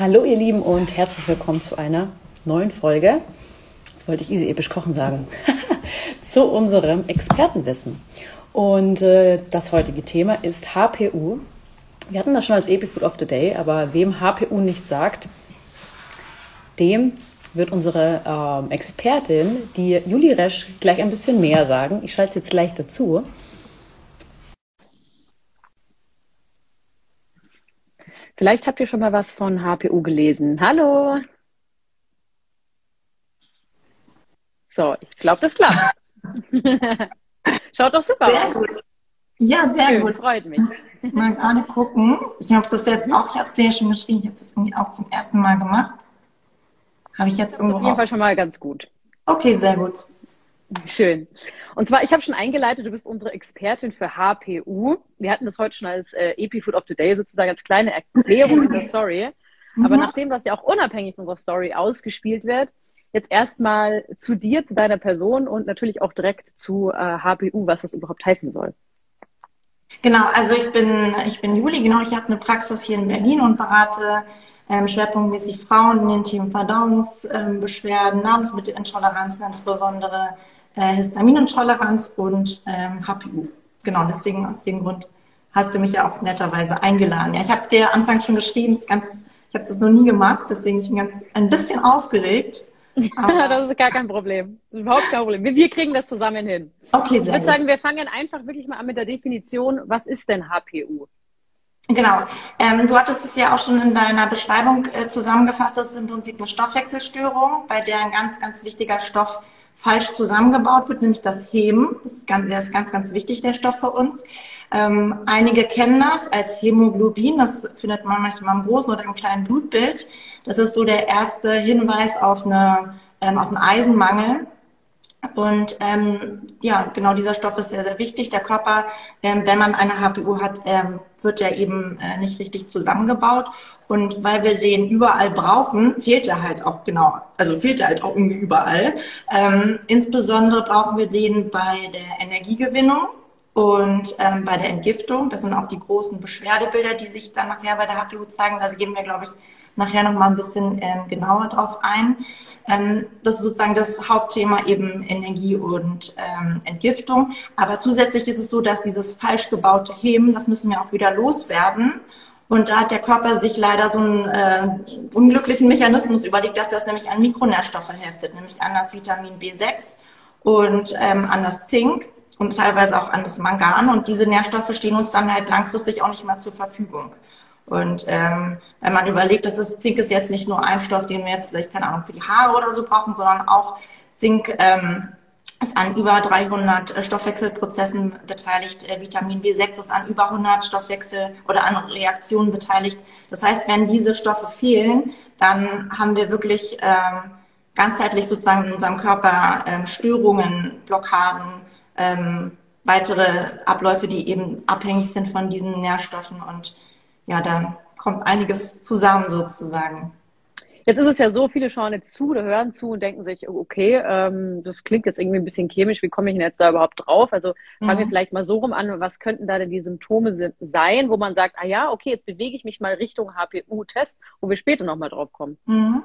Hallo ihr Lieben und herzlich willkommen zu einer neuen Folge. Jetzt wollte ich easy episch kochen sagen. zu unserem Expertenwissen. Und äh, das heutige Thema ist HPU. Wir hatten das schon als Epifood of the Day, aber wem HPU nicht sagt, dem wird unsere ähm, Expertin, die Juli Resch, gleich ein bisschen mehr sagen. Ich schalte es jetzt gleich dazu. Vielleicht habt ihr schon mal was von HPU gelesen. Hallo! So, ich glaube, das klappt. Schaut doch super sehr aus. Gut. Ja, sehr Schön, gut. Freut mich. Mal gerade gucken. Ich habe das jetzt auch, ich habe es ja schon geschrieben, ich habe das auch zum ersten Mal gemacht. Habe ich jetzt irgendwo. Auf jeden Fall schon mal ganz gut. Okay, sehr gut. Schön. Und zwar, ich habe schon eingeleitet, du bist unsere Expertin für HPU. Wir hatten das heute schon als äh, Epifood of the Day sozusagen als kleine Erklärung in der Story. Aber mhm. nachdem das ja auch unabhängig von unserer Story ausgespielt wird, jetzt erstmal zu dir, zu deiner Person und natürlich auch direkt zu äh, HPU, was das überhaupt heißen soll. Genau, also ich bin, ich bin Juli, genau, ich habe eine Praxis hier in Berlin und berate ähm, schwerpunktmäßig Frauen in den Themen Verdauungsbeschwerden, ähm, Nahrungsmittelintoleranzen, insbesondere äh, Histaminintoleranz und ähm, HPU. Genau, deswegen aus dem Grund hast du mich ja auch netterweise eingeladen. Ja, ich habe dir anfangs schon geschrieben, ist ganz, ich habe das noch nie gemacht, deswegen bin ich ganz ein bisschen aufgeregt. das ist gar kein Problem. Das ist überhaupt kein Problem. Wir, kriegen das zusammen hin. Okay, sehr Ich würde sagen, wir fangen einfach wirklich mal an mit der Definition. Was ist denn HPU? Genau. Ähm, du hattest es ja auch schon in deiner Beschreibung äh, zusammengefasst. Das ist im Prinzip eine Stoffwechselstörung, bei der ein ganz, ganz wichtiger Stoff falsch zusammengebaut wird, nämlich das Hem. Das ist ganz, der ist ganz, ganz wichtig, der Stoff für uns. Ähm, einige kennen das als Hämoglobin. Das findet man manchmal im großen oder im kleinen Blutbild. Das ist so der erste Hinweis auf, eine, ähm, auf einen Eisenmangel. Und ähm, ja, genau dieser Stoff ist sehr, sehr wichtig. Der Körper, ähm, wenn man eine HPU hat, ähm, wird er eben äh, nicht richtig zusammengebaut. Und weil wir den überall brauchen, fehlt er halt auch genau, also fehlt er halt auch irgendwie überall. Ähm, insbesondere brauchen wir den bei der Energiegewinnung und ähm, bei der Entgiftung. Das sind auch die großen Beschwerdebilder, die sich dann nachher bei der HPU zeigen. Da gehen wir, glaube ich, nachher noch mal ein bisschen ähm, genauer drauf ein. Ähm, das ist sozusagen das Hauptthema eben Energie und ähm, Entgiftung. Aber zusätzlich ist es so, dass dieses falsch gebaute Hemen, das müssen wir auch wieder loswerden. Und da hat der Körper sich leider so einen äh, unglücklichen Mechanismus überlegt, dass das nämlich an Mikronährstoffe heftet, nämlich an das Vitamin B6 und ähm, an das Zink und teilweise auch an das Mangan. Und diese Nährstoffe stehen uns dann halt langfristig auch nicht mehr zur Verfügung. Und ähm, wenn man überlegt, dass das Zink ist jetzt nicht nur ein Stoff, den wir jetzt vielleicht, keine Ahnung, für die Haare oder so brauchen, sondern auch Zink ähm, ist an über 300 äh, Stoffwechselprozessen beteiligt. Äh, Vitamin B6 ist an über 100 Stoffwechsel oder an Reaktionen beteiligt. Das heißt, wenn diese Stoffe fehlen, dann haben wir wirklich ähm, ganzheitlich sozusagen in unserem Körper ähm, Störungen, Blockaden, ähm, weitere Abläufe, die eben abhängig sind von diesen Nährstoffen und ja, da kommt einiges zusammen sozusagen. Jetzt ist es ja so, viele schauen jetzt zu oder hören zu und denken sich, okay, ähm, das klingt jetzt irgendwie ein bisschen chemisch, wie komme ich denn jetzt da überhaupt drauf? Also fangen mhm. wir vielleicht mal so rum an, was könnten da denn die Symptome sein, wo man sagt, ah ja, okay, jetzt bewege ich mich mal Richtung HPU-Test, wo wir später nochmal drauf kommen. Mhm.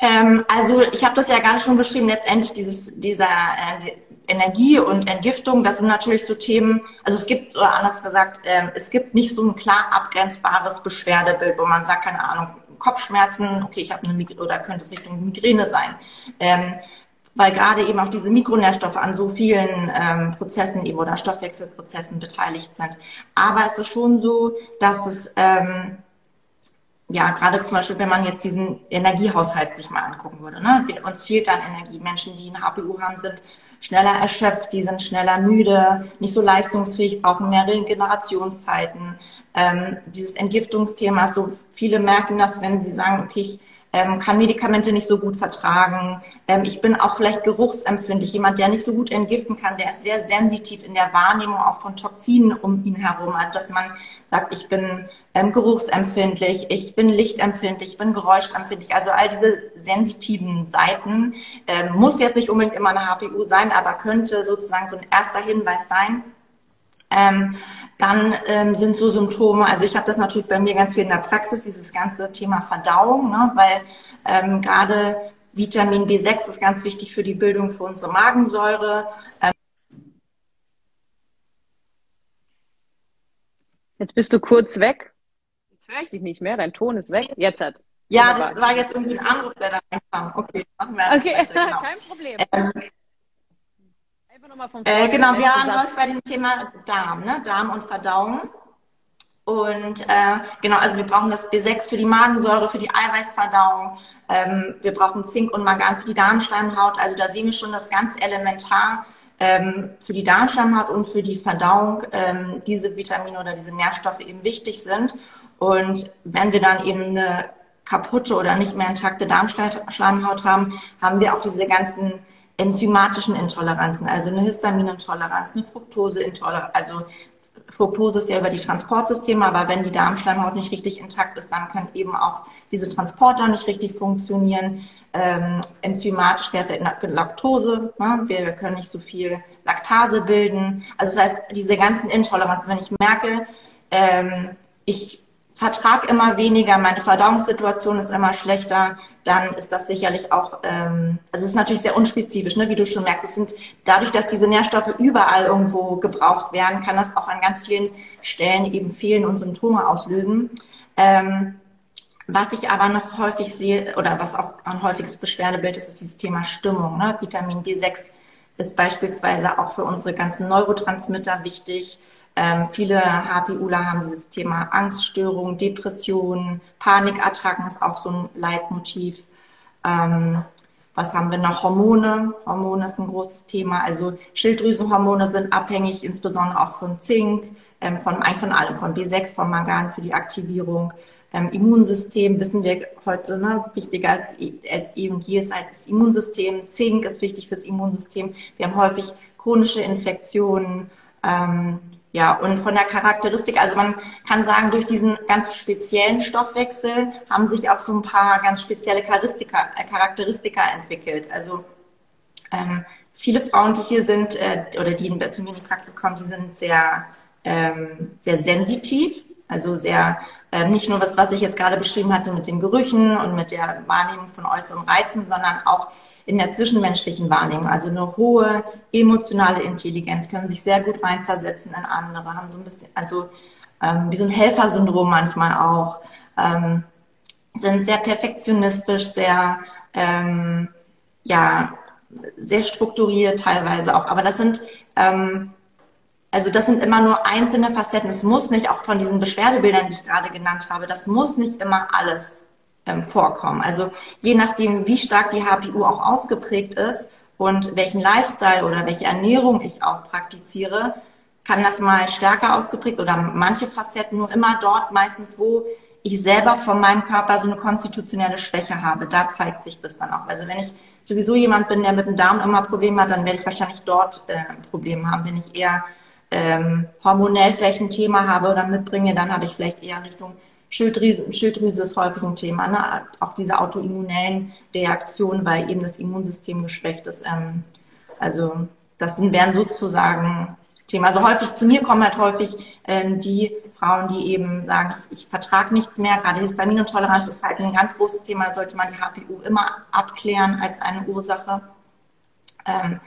Ähm, also ich habe das ja gerade schon beschrieben, letztendlich dieses, dieser äh, Energie und Entgiftung, das sind natürlich so Themen, also es gibt, oder anders gesagt, äh, es gibt nicht so ein klar abgrenzbares Beschwerdebild, wo man sagt, keine Ahnung, Kopfschmerzen, okay, ich habe eine Migräne, oder könnte es Richtung Migräne sein. Ähm, weil gerade eben auch diese Mikronährstoffe an so vielen ähm, Prozessen eben oder Stoffwechselprozessen beteiligt sind. Aber es ist schon so, dass es ähm, ja, gerade zum Beispiel, wenn man jetzt diesen Energiehaushalt sich mal angucken würde. Ne? Uns fehlt dann Energie. Menschen, die ein HPU haben, sind schneller erschöpft, die sind schneller müde, nicht so leistungsfähig, brauchen mehr Regenerationszeiten. Ähm, dieses Entgiftungsthema, so viele merken das, wenn sie sagen, okay, ich ähm, kann Medikamente nicht so gut vertragen. Ähm, ich bin auch vielleicht geruchsempfindlich, jemand, der nicht so gut entgiften kann, der ist sehr sensitiv in der Wahrnehmung auch von Toxinen um ihn herum. Also dass man sagt, ich bin ähm, geruchsempfindlich, ich bin lichtempfindlich, ich bin geräuschempfindlich. Also all diese sensitiven Seiten ähm, muss jetzt nicht unbedingt immer eine HPU sein, aber könnte sozusagen so ein erster Hinweis sein. Ähm, dann ähm, sind so Symptome, also ich habe das natürlich bei mir ganz viel in der Praxis, dieses ganze Thema Verdauung, ne, weil ähm, gerade Vitamin B6 ist ganz wichtig für die Bildung für unsere Magensäure. Ähm, Jetzt bist du kurz weg. Jetzt höre ich dich nicht mehr, dein Ton ist weg. Jetzt hat. Ja, Wunderbar. das war jetzt irgendwie ein Anruf, der da reinkam. Okay, machen wir Okay, weiter, genau. kein Problem. Ähm, Einfach nochmal vom äh, Genau, wir waren bei dem Thema Darm, ne? Darm und Verdauung. Und äh, genau, also wir brauchen das B6 für die Magensäure, für die Eiweißverdauung. Ähm, wir brauchen Zink und Mangan für die Darmschleimhaut. Also da sehen wir schon das ganz elementar ähm, für die Darmschleimhaut und für die Verdauung ähm, diese Vitamine oder diese Nährstoffe eben wichtig sind. Und wenn wir dann eben eine kaputte oder nicht mehr intakte Darmschleimhaut haben, haben wir auch diese ganzen enzymatischen Intoleranzen, also eine Histaminintoleranz, eine Fructoseintoleranz. Also Fructose ist ja über die Transportsysteme, aber wenn die Darmschleimhaut nicht richtig intakt ist, dann können eben auch diese Transporter nicht richtig funktionieren. Ähm, enzymatisch wäre Laktose, ne? wir können nicht so viel Laktase bilden. Also das heißt, diese ganzen Intoleranzen, wenn ich merke, ähm, ich vertrag immer weniger, meine Verdauungssituation ist immer schlechter, dann ist das sicherlich auch, ähm, also es ist natürlich sehr unspezifisch, ne? wie du schon merkst. Es sind dadurch, dass diese Nährstoffe überall irgendwo gebraucht werden, kann das auch an ganz vielen Stellen eben fehlen und Symptome auslösen. Ähm, was ich aber noch häufig sehe oder was auch ein häufiges Beschwerdebild ist, ist dieses Thema Stimmung. Ne? Vitamin B6 ist beispielsweise auch für unsere ganzen Neurotransmitter wichtig. Ähm, viele HPUler haben dieses Thema Angststörungen, Depressionen, Panikattacken ist auch so ein Leitmotiv. Ähm, was haben wir noch? Hormone. Hormone ist ein großes Thema. Also Schilddrüsenhormone sind abhängig, insbesondere auch von Zink, ähm, von, von allem, von B6, von Mangan für die Aktivierung. Ähm, Immunsystem wissen wir heute, ne, wichtiger als, als eh und je ist halt das Immunsystem. Zink ist wichtig fürs Immunsystem. Wir haben häufig chronische Infektionen, ähm, ja, und von der Charakteristik, also man kann sagen, durch diesen ganz speziellen Stoffwechsel haben sich auch so ein paar ganz spezielle Charakteristika, äh, Charakteristika entwickelt. Also ähm, viele Frauen, die hier sind äh, oder die zu mir in die Praxis kommen, die sind sehr, ähm, sehr sensitiv, also sehr äh, nicht nur was, was ich jetzt gerade beschrieben hatte mit den Gerüchen und mit der Wahrnehmung von äußeren Reizen, sondern auch in der zwischenmenschlichen Wahrnehmung, also eine hohe emotionale Intelligenz, können sich sehr gut reinversetzen in andere, haben so ein bisschen, also ähm, wie so ein Helfersyndrom manchmal auch, ähm, sind sehr perfektionistisch, sehr, ähm, ja, sehr strukturiert teilweise auch. Aber das sind, ähm, also das sind immer nur einzelne Facetten. Es muss nicht, auch von diesen Beschwerdebildern, die ich gerade genannt habe, das muss nicht immer alles ähm, vorkommen. Also je nachdem, wie stark die HPU auch ausgeprägt ist und welchen Lifestyle oder welche Ernährung ich auch praktiziere, kann das mal stärker ausgeprägt oder manche Facetten nur immer dort meistens, wo ich selber von meinem Körper so eine konstitutionelle Schwäche habe. Da zeigt sich das dann auch. Also wenn ich sowieso jemand bin, der mit dem Darm immer Probleme hat, dann werde ich wahrscheinlich dort äh, ein Problem haben. Wenn ich eher ähm, hormonell vielleicht ein Thema habe oder mitbringe, dann habe ich vielleicht eher Richtung Schilddrüse, Schilddrüse ist häufig ein Thema, ne? auch diese autoimmunellen Reaktionen, weil eben das Immunsystem geschwächt ist. Ähm, also das wären sozusagen Thema. Also häufig zu mir kommen halt häufig ähm, die Frauen, die eben sagen, ich, ich vertrage nichts mehr. Gerade Histaminintoleranz ist halt ein ganz großes Thema. Da sollte man die HPU immer abklären als eine Ursache. Ähm,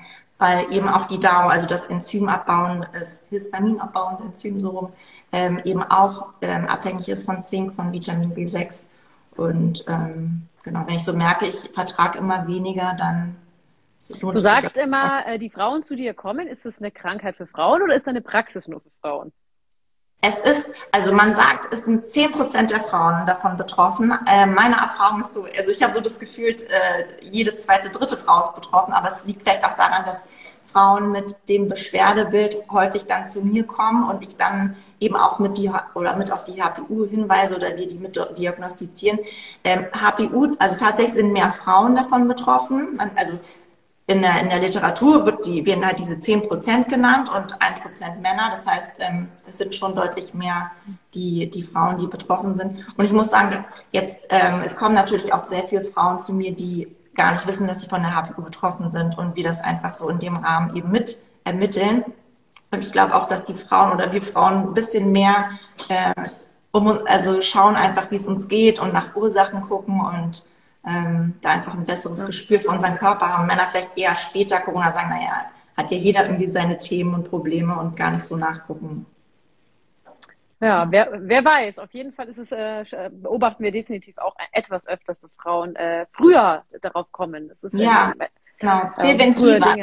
weil eben auch die DAO, also das Enzym abbauen, das Histamin abbauende Enzym so rum, ähm, eben auch ähm, abhängig ist von Zink, von Vitamin B6. Und ähm, genau, wenn ich so merke, ich vertrage immer weniger, dann Du sagst immer, äh, die Frauen zu dir kommen, ist das eine Krankheit für Frauen oder ist das eine Praxis nur für Frauen? Es ist, also man sagt, es sind zehn Prozent der Frauen davon betroffen. Äh, meine Erfahrung ist so, also ich habe so das Gefühl, äh, jede zweite, dritte Frau ist betroffen, aber es liegt vielleicht auch daran, dass Frauen mit dem Beschwerdebild häufig dann zu mir kommen und ich dann eben auch mit die oder mit auf die HPU hinweise oder wir die mit diagnostizieren. Ähm, HPU, also tatsächlich sind mehr Frauen davon betroffen. Also in der, in der Literatur wird die, werden halt diese 10 Prozent genannt und 1 Prozent Männer. Das heißt, ähm, es sind schon deutlich mehr die, die Frauen, die betroffen sind. Und ich muss sagen, jetzt, ähm, es kommen natürlich auch sehr viele Frauen zu mir, die gar nicht wissen, dass sie von der HPU betroffen sind und wir das einfach so in dem Rahmen eben mit ermitteln. Und ich glaube auch, dass die Frauen oder wir Frauen ein bisschen mehr äh, um, also schauen einfach, wie es uns geht und nach Ursachen gucken und ähm, da einfach ein besseres ja. Gespür für unseren Körper haben. Männer vielleicht eher später Corona sagen, naja, hat ja jeder irgendwie seine Themen und Probleme und gar nicht so nachgucken. Ja, wer, wer weiß. Auf jeden Fall ist es, äh, beobachten wir definitiv auch etwas öfters, dass Frauen äh, früher darauf kommen. Das ist ja, äh, genau. Präventiver.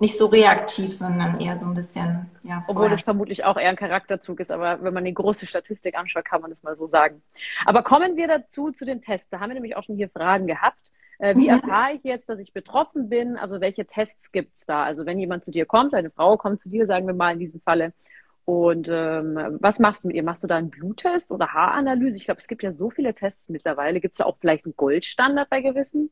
Nicht so reaktiv, sondern eher so ein bisschen, ja. Obwohl das vermutlich auch eher ein Charakterzug ist, aber wenn man die große Statistik anschaut, kann man das mal so sagen. Aber kommen wir dazu, zu den Tests. Da haben wir nämlich auch schon hier Fragen gehabt. Äh, wie mhm. erfahre ich jetzt, dass ich betroffen bin? Also welche Tests gibt es da? Also wenn jemand zu dir kommt, eine Frau kommt zu dir, sagen wir mal in diesem Falle, und ähm, was machst du mit ihr? Machst du da einen Bluttest oder Haaranalyse? Ich glaube, es gibt ja so viele Tests mittlerweile. Gibt es da auch vielleicht einen Goldstandard bei gewissen?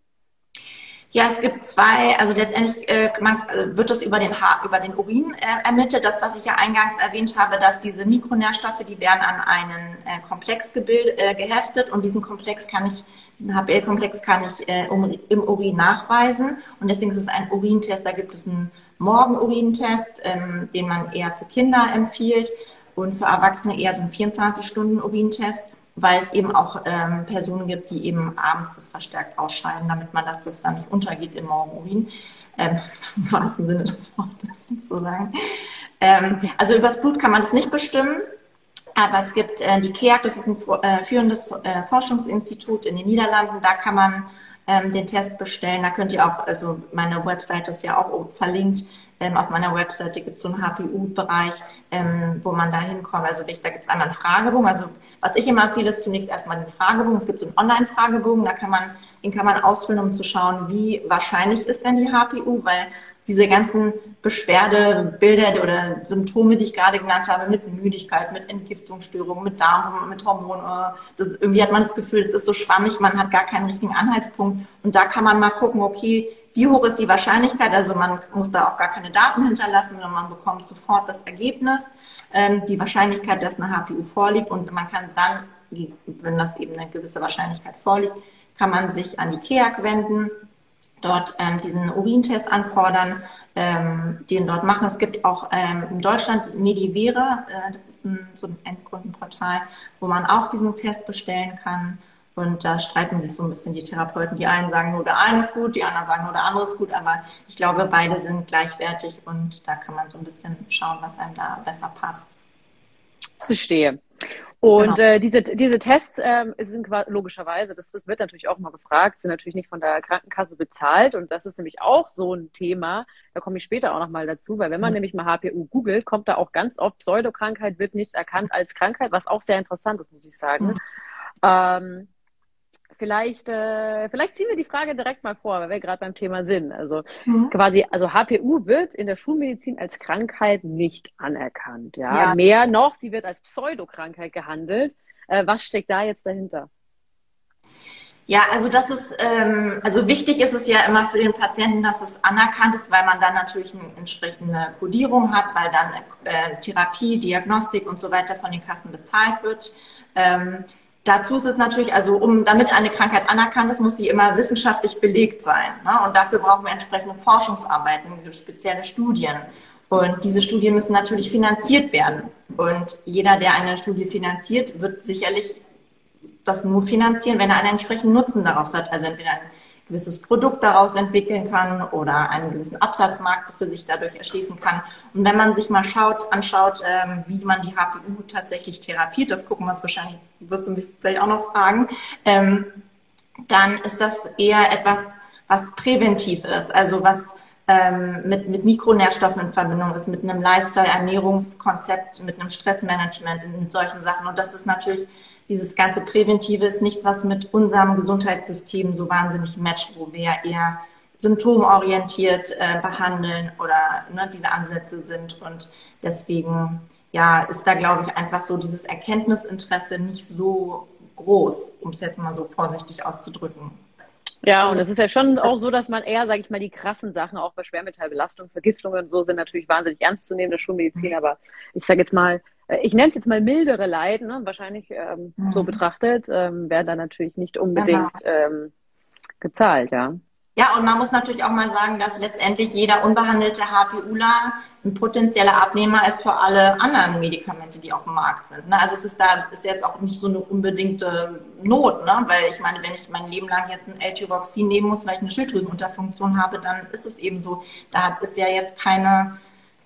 Ja, es gibt zwei, also letztendlich äh, man, äh, wird das über den, Haar, über den Urin äh, ermittelt. Das, was ich ja eingangs erwähnt habe, dass diese Mikronährstoffe, die werden an einen äh, Komplex äh, geheftet und diesen Komplex kann ich, diesen HPL-Komplex kann ich äh, um, im Urin nachweisen und deswegen ist es ein Urintest. Da gibt es einen Morgenurintest, ähm, den man eher für Kinder empfiehlt und für Erwachsene eher so einen 24-Stunden-Urintest weil es eben auch ähm, Personen gibt, die eben abends das verstärkt ausscheiden, damit man das, das dann nicht untergeht im Morgenurin. Ähm, Im wahrsten Sinne des Wortes sozusagen. Ähm, also übers Blut kann man es nicht bestimmen, aber es gibt äh, die KEAG, das ist ein äh, führendes äh, Forschungsinstitut in den Niederlanden, da kann man ähm, den Test bestellen. Da könnt ihr auch, also meine Website ist ja auch verlinkt. Ähm, auf meiner Webseite gibt es so einen HPU-Bereich, ähm, wo man da hinkommt. Also da gibt es einmal einen Fragebogen. Also was ich immer empfehle, ist zunächst erstmal den Fragebogen. Es gibt so einen Online-Fragebogen, da kann man, den kann man ausfüllen, um zu schauen, wie wahrscheinlich ist denn die HPU, weil diese ganzen Beschwerdebilder oder Symptome, die ich gerade genannt habe, mit Müdigkeit, mit Entgiftungsstörungen, mit Darm, mit Hormonen, das, irgendwie hat man das Gefühl, es ist so schwammig, man hat gar keinen richtigen Anhaltspunkt. Und da kann man mal gucken, okay, wie hoch ist die Wahrscheinlichkeit? Also man muss da auch gar keine Daten hinterlassen, sondern man bekommt sofort das Ergebnis, ähm, die Wahrscheinlichkeit, dass eine HPU vorliegt und man kann dann, wenn das eben eine gewisse Wahrscheinlichkeit vorliegt, kann man sich an die KEAG wenden dort ähm, diesen Urintest anfordern, ähm, den dort machen. Es gibt auch ähm, in Deutschland Medivere, äh, das ist ein, so ein Endkundenportal, wo man auch diesen Test bestellen kann. Und da streiten sich so ein bisschen die Therapeuten. Die einen sagen nur der eine ist gut, die anderen sagen nur der andere ist gut, aber ich glaube, beide sind gleichwertig und da kann man so ein bisschen schauen, was einem da besser passt. Verstehe. Und genau. äh, diese, diese Tests ähm, sind logischerweise, das, das wird natürlich auch mal gefragt, sind natürlich nicht von der Krankenkasse bezahlt. Und das ist nämlich auch so ein Thema, da komme ich später auch nochmal dazu, weil wenn man mhm. nämlich mal HPU googelt, kommt da auch ganz oft Pseudokrankheit wird nicht erkannt als Krankheit, was auch sehr interessant ist, muss ich sagen. Mhm. Ähm, vielleicht, äh, vielleicht ziehen wir die Frage direkt mal vor, weil wir gerade beim Thema sind. Also mhm. quasi, also HPU wird in der Schulmedizin als Krankheit nicht anerkannt. Ja? ja. Mehr noch, sie wird als Pseudokrankheit gehandelt. Äh, was steckt da jetzt dahinter? Ja, also das ist, ähm, also wichtig ist es ja immer für den Patienten, dass es anerkannt ist, weil man dann natürlich eine entsprechende Kodierung hat, weil dann äh, Therapie, Diagnostik und so weiter von den Kassen bezahlt wird. Ähm, Dazu ist es natürlich, also um, damit eine Krankheit anerkannt ist, muss sie immer wissenschaftlich belegt sein. Ne? Und dafür brauchen wir entsprechende Forschungsarbeiten, spezielle Studien. Und diese Studien müssen natürlich finanziert werden. Und jeder, der eine Studie finanziert, wird sicherlich das nur finanzieren, wenn er einen entsprechenden Nutzen daraus hat. Also entweder ein gewisses Produkt daraus entwickeln kann oder einen gewissen Absatzmarkt für sich dadurch erschließen kann. Und wenn man sich mal schaut, anschaut, ähm, wie man die HPU tatsächlich therapiert, das gucken wir uns wahrscheinlich, wirst du mich vielleicht auch noch fragen, ähm, dann ist das eher etwas, was präventiv ist, also was ähm, mit, mit Mikronährstoffen in Verbindung ist, mit einem Lifestyle-Ernährungskonzept, mit einem Stressmanagement, mit solchen Sachen. Und das ist natürlich dieses ganze Präventive ist nichts, was mit unserem Gesundheitssystem so wahnsinnig matcht, wo wir eher symptomorientiert äh, behandeln oder ne, diese Ansätze sind. Und deswegen ja, ist da, glaube ich, einfach so dieses Erkenntnisinteresse nicht so groß, um es jetzt mal so vorsichtig auszudrücken. Ja, und es ist ja schon auch so, dass man eher, sage ich mal, die krassen Sachen, auch bei Schwermetallbelastung, Vergiftungen und so, sind natürlich wahnsinnig ernst zu nehmen, das Schulmedizin, aber ich sage jetzt mal, ich nenne es jetzt mal mildere Leiden, ne? wahrscheinlich ähm, mhm. so betrachtet, ähm, werden dann natürlich nicht unbedingt genau. gezahlt, ja. Ja, und man muss natürlich auch mal sagen, dass letztendlich jeder unbehandelte HPUler ein potenzieller Abnehmer ist für alle anderen Medikamente, die auf dem Markt sind. Ne? Also es ist da ist jetzt auch nicht so eine unbedingte Not, ne? weil ich meine, wenn ich mein Leben lang jetzt ein L-Tyroxin nehmen muss, weil ich eine Schilddrüsenunterfunktion habe, dann ist es eben so. Da ist ja jetzt keine,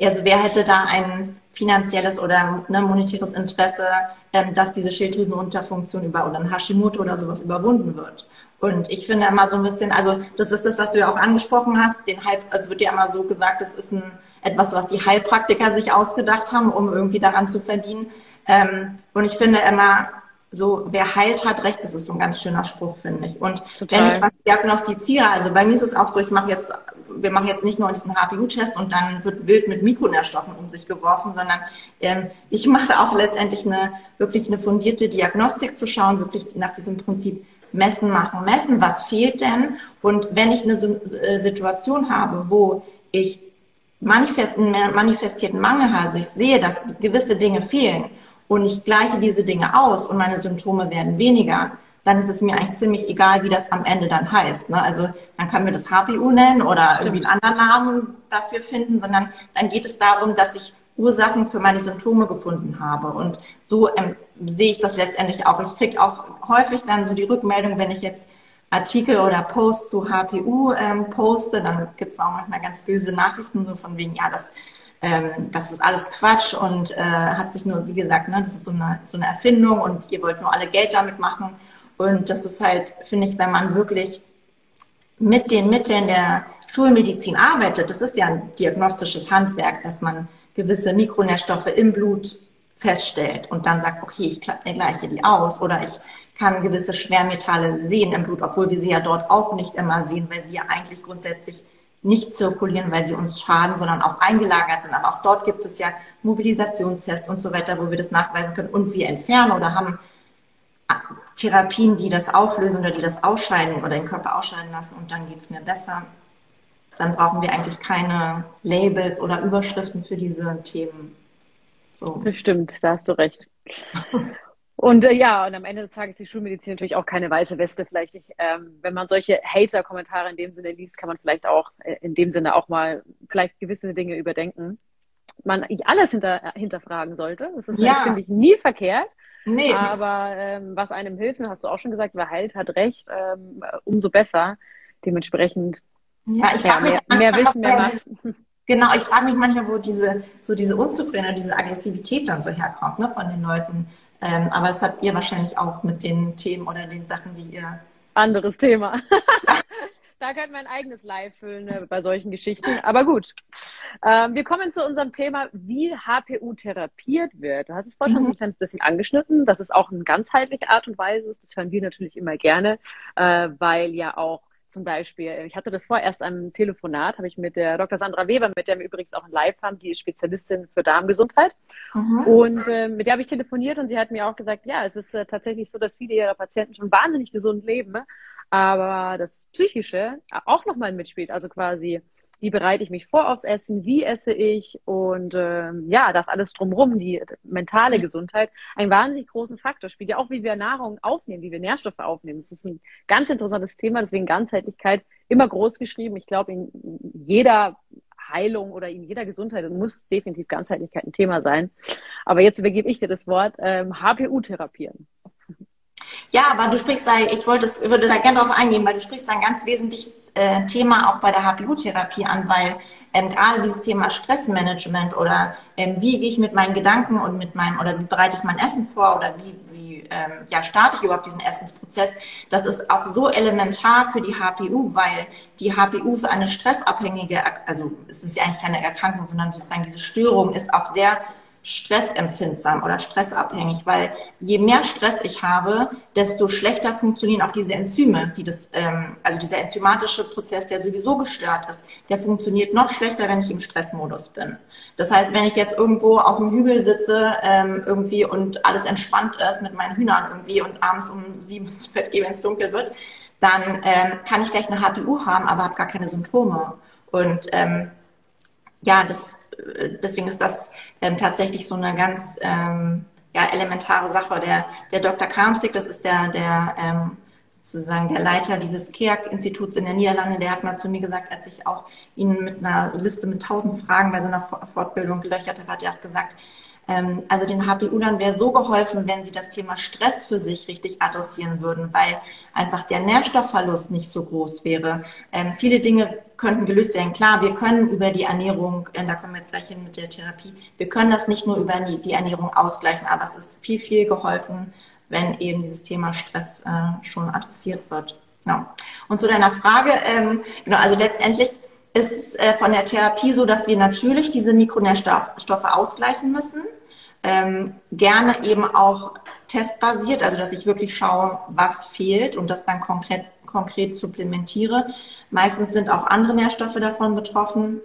also wer hätte da ein finanzielles oder ne, monetäres Interesse, ähm, dass diese Schilddrüsenunterfunktion über oder ein Hashimoto oder sowas überwunden wird. Und ich finde immer so ein bisschen, also das ist das, was du ja auch angesprochen hast, den Hype, es wird ja immer so gesagt, das ist ein, etwas, was die Heilpraktiker sich ausgedacht haben, um irgendwie daran zu verdienen. Ähm, und ich finde immer, so, wer heilt, hat recht. Das ist so ein ganz schöner Spruch, finde ich. Und Total. wenn ich was diagnostiziere, also bei mir ist es auch so, ich mache jetzt, wir machen jetzt nicht nur diesen HPU-Test und dann wird wild mit Mikronährstoffen um sich geworfen, sondern ähm, ich mache auch letztendlich eine wirklich eine fundierte Diagnostik zu schauen, wirklich nach diesem Prinzip, messen, machen, messen, was fehlt denn? Und wenn ich eine äh, Situation habe, wo ich manifesten, manifestierten Mangel habe, also ich sehe, dass gewisse Dinge fehlen und ich gleiche diese Dinge aus und meine Symptome werden weniger, dann ist es mir eigentlich ziemlich egal, wie das am Ende dann heißt. Ne? Also dann können wir das HPU nennen oder Stimmt. irgendwie einen anderen Namen dafür finden, sondern dann geht es darum, dass ich Ursachen für meine Symptome gefunden habe. Und so ähm, sehe ich das letztendlich auch. Ich kriege auch häufig dann so die Rückmeldung, wenn ich jetzt Artikel oder Posts zu HPU ähm, poste, dann gibt es auch manchmal ganz böse Nachrichten, so von wegen, ja, das, ähm, das ist alles Quatsch und äh, hat sich nur, wie gesagt, ne, das ist so eine, so eine Erfindung und ihr wollt nur alle Geld damit machen. Und das ist halt, finde ich, wenn man wirklich mit den Mitteln der Schulmedizin arbeitet, das ist ja ein diagnostisches Handwerk, dass man gewisse Mikronährstoffe im Blut feststellt und dann sagt, okay, ich gleiche die aus oder ich kann gewisse Schwermetalle sehen im Blut, obwohl wir sie ja dort auch nicht immer sehen, weil sie ja eigentlich grundsätzlich nicht zirkulieren, weil sie uns schaden, sondern auch eingelagert sind. Aber auch dort gibt es ja Mobilisationstests und so weiter, wo wir das nachweisen können und wir entfernen oder haben Therapien, die das auflösen oder die das ausscheiden oder den Körper ausscheiden lassen und dann geht es mir besser dann brauchen wir eigentlich keine Labels oder Überschriften für diese Themen. So. Das stimmt, da hast du recht. Und äh, ja, und am Ende des Tages ist die Schulmedizin natürlich auch keine weiße Weste. Vielleicht, ich, ähm, wenn man solche Hater-Kommentare in dem Sinne liest, kann man vielleicht auch äh, in dem Sinne auch mal vielleicht gewisse Dinge überdenken. Man alles hinter, hinterfragen sollte. Das ist, ja. finde ich, nie verkehrt. Nee. Aber ähm, was einem hilft, hast du auch schon gesagt, wer heilt, hat recht, ähm, umso besser. Dementsprechend ja, ich mich mehr, mehr Wissen, mehr Macht. Genau, ich frage mich manchmal, wo diese, so diese Unzufriedenheit, diese Aggressivität dann so herkommt, ne, von den Leuten. Ähm, aber das habt ihr wahrscheinlich auch mit den Themen oder den Sachen, die ihr. Anderes Thema. da könnte man ein eigenes Live füllen ne, bei solchen Geschichten. Aber gut. Ähm, wir kommen zu unserem Thema, wie HPU therapiert wird. Du hast es vorhin mhm. schon so ein kleines bisschen angeschnitten, dass es auch eine ganzheitliche Art und Weise ist. Das hören wir natürlich immer gerne, äh, weil ja auch zum Beispiel, ich hatte das vorerst am Telefonat, habe ich mit der Dr. Sandra Weber, mit der wir übrigens auch ein Live haben, die ist Spezialistin für Darmgesundheit. Mhm. Und äh, mit der habe ich telefoniert und sie hat mir auch gesagt, ja, es ist äh, tatsächlich so, dass viele ihrer Patienten schon wahnsinnig gesund leben, aber das Psychische auch nochmal mitspielt. Also quasi wie bereite ich mich vor aufs Essen, wie esse ich und ähm, ja, das alles drumherum, die mentale Gesundheit, einen wahnsinnig großen Faktor spielt. Ja auch, wie wir Nahrung aufnehmen, wie wir Nährstoffe aufnehmen. Das ist ein ganz interessantes Thema, deswegen Ganzheitlichkeit immer groß geschrieben. Ich glaube, in jeder Heilung oder in jeder Gesundheit muss definitiv Ganzheitlichkeit ein Thema sein. Aber jetzt übergebe ich dir das Wort, ähm, HPU therapieren. Ja, aber du sprichst da, ich wollte, würde da gerne darauf eingehen, weil du sprichst da ein ganz wesentliches äh, Thema auch bei der HPU-Therapie an, weil ähm, gerade dieses Thema Stressmanagement oder ähm, wie gehe ich mit meinen Gedanken und mit meinem, oder wie bereite ich mein Essen vor oder wie, wie ähm, ja, starte ich überhaupt diesen Essensprozess, das ist auch so elementar für die HPU, weil die HPU ist eine stressabhängige, also es ist ja eigentlich keine Erkrankung, sondern sozusagen diese Störung ist auch sehr stressempfindsam oder stressabhängig, weil je mehr Stress ich habe, desto schlechter funktionieren auch diese Enzyme, die das, ähm, also dieser enzymatische Prozess, der sowieso gestört ist, der funktioniert noch schlechter, wenn ich im Stressmodus bin. Das heißt, wenn ich jetzt irgendwo auf dem Hügel sitze ähm, irgendwie und alles entspannt ist mit meinen Hühnern irgendwie und abends um sieben ins Bett gehe, wenn es dunkel wird, dann ähm, kann ich vielleicht eine HPU haben, aber habe gar keine Symptome. Und ähm, ja, das deswegen ist das ähm, tatsächlich so eine ganz ähm, ja, elementare Sache. Der, der Dr. Kamsig, das ist der, der ähm, sozusagen der Leiter dieses KEAC-Instituts in den Niederlanden, der hat mal zu mir gesagt, als ich auch ihn mit einer Liste mit tausend Fragen bei so einer Fortbildung gelöchert habe, hat er auch gesagt, also den HPU-Lern wäre so geholfen, wenn sie das Thema Stress für sich richtig adressieren würden, weil einfach der Nährstoffverlust nicht so groß wäre. Ähm, viele Dinge könnten gelöst werden. Klar, wir können über die Ernährung, äh, da kommen wir jetzt gleich hin mit der Therapie, wir können das nicht nur über die, die Ernährung ausgleichen, aber es ist viel, viel geholfen, wenn eben dieses Thema Stress äh, schon adressiert wird. Genau. Und zu deiner Frage, ähm, genau, also letztendlich ist äh, von der Therapie so, dass wir natürlich diese Mikronährstoffe ausgleichen müssen. Ähm, gerne eben auch testbasiert, also dass ich wirklich schaue, was fehlt und das dann konkret, konkret supplementiere. Meistens sind auch andere Nährstoffe davon betroffen,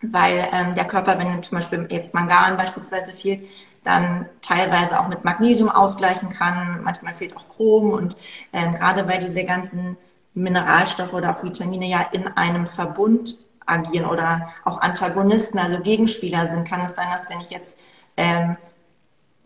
weil ähm, der Körper, wenn zum Beispiel jetzt Mangan beispielsweise fehlt, dann teilweise auch mit Magnesium ausgleichen kann. Manchmal fehlt auch Chrom und ähm, gerade weil diese ganzen Mineralstoffe oder auch Vitamine ja in einem Verbund agieren oder auch Antagonisten, also Gegenspieler sind, kann es sein, dass wenn ich jetzt ähm,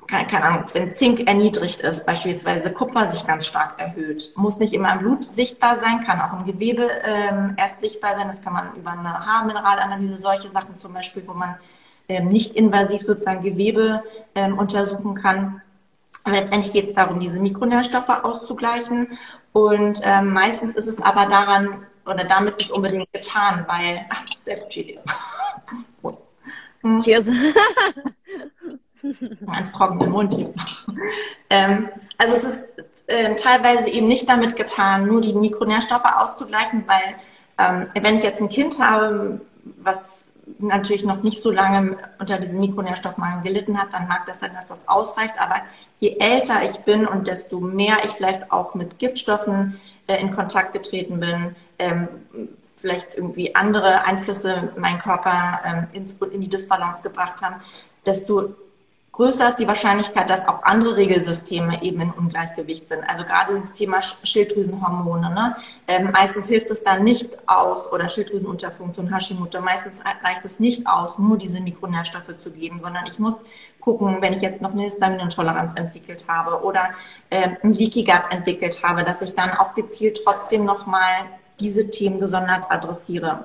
keine, keine Ahnung, wenn Zink erniedrigt ist, beispielsweise Kupfer sich ganz stark erhöht. Muss nicht immer im Blut sichtbar sein, kann auch im Gewebe ähm, erst sichtbar sein. Das kann man über eine Haarmineralanalyse, solche Sachen zum Beispiel, wo man ähm, nicht invasiv sozusagen Gewebe ähm, untersuchen kann. Aber letztendlich geht es darum, diese Mikronährstoffe auszugleichen. Und ähm, meistens ist es aber daran oder damit nicht unbedingt getan, weil, ach, Selbstcheating. Prost. Cheers. Ganz trocken im Mund. ähm, also es ist äh, teilweise eben nicht damit getan, nur die Mikronährstoffe auszugleichen, weil ähm, wenn ich jetzt ein Kind habe, was natürlich noch nicht so lange unter diesem Mikronährstoffmangel gelitten hat, dann mag das sein, dass das ausreicht. Aber je älter ich bin und desto mehr ich vielleicht auch mit Giftstoffen äh, in Kontakt getreten bin, ähm, vielleicht irgendwie andere Einflüsse meinen Körper ähm, ins, in die Disbalance gebracht haben, desto größer ist die Wahrscheinlichkeit, dass auch andere Regelsysteme eben in Ungleichgewicht sind. Also gerade dieses Thema Schilddrüsenhormone. Ne? Ähm, meistens hilft es dann nicht aus, oder Schilddrüsenunterfunktion, Hashimoto, meistens reicht es nicht aus, nur diese Mikronährstoffe zu geben, sondern ich muss gucken, wenn ich jetzt noch eine Histaminintoleranz entwickelt habe oder äh, ein Leaky Gut entwickelt habe, dass ich dann auch gezielt trotzdem nochmal diese Themen gesondert adressiere.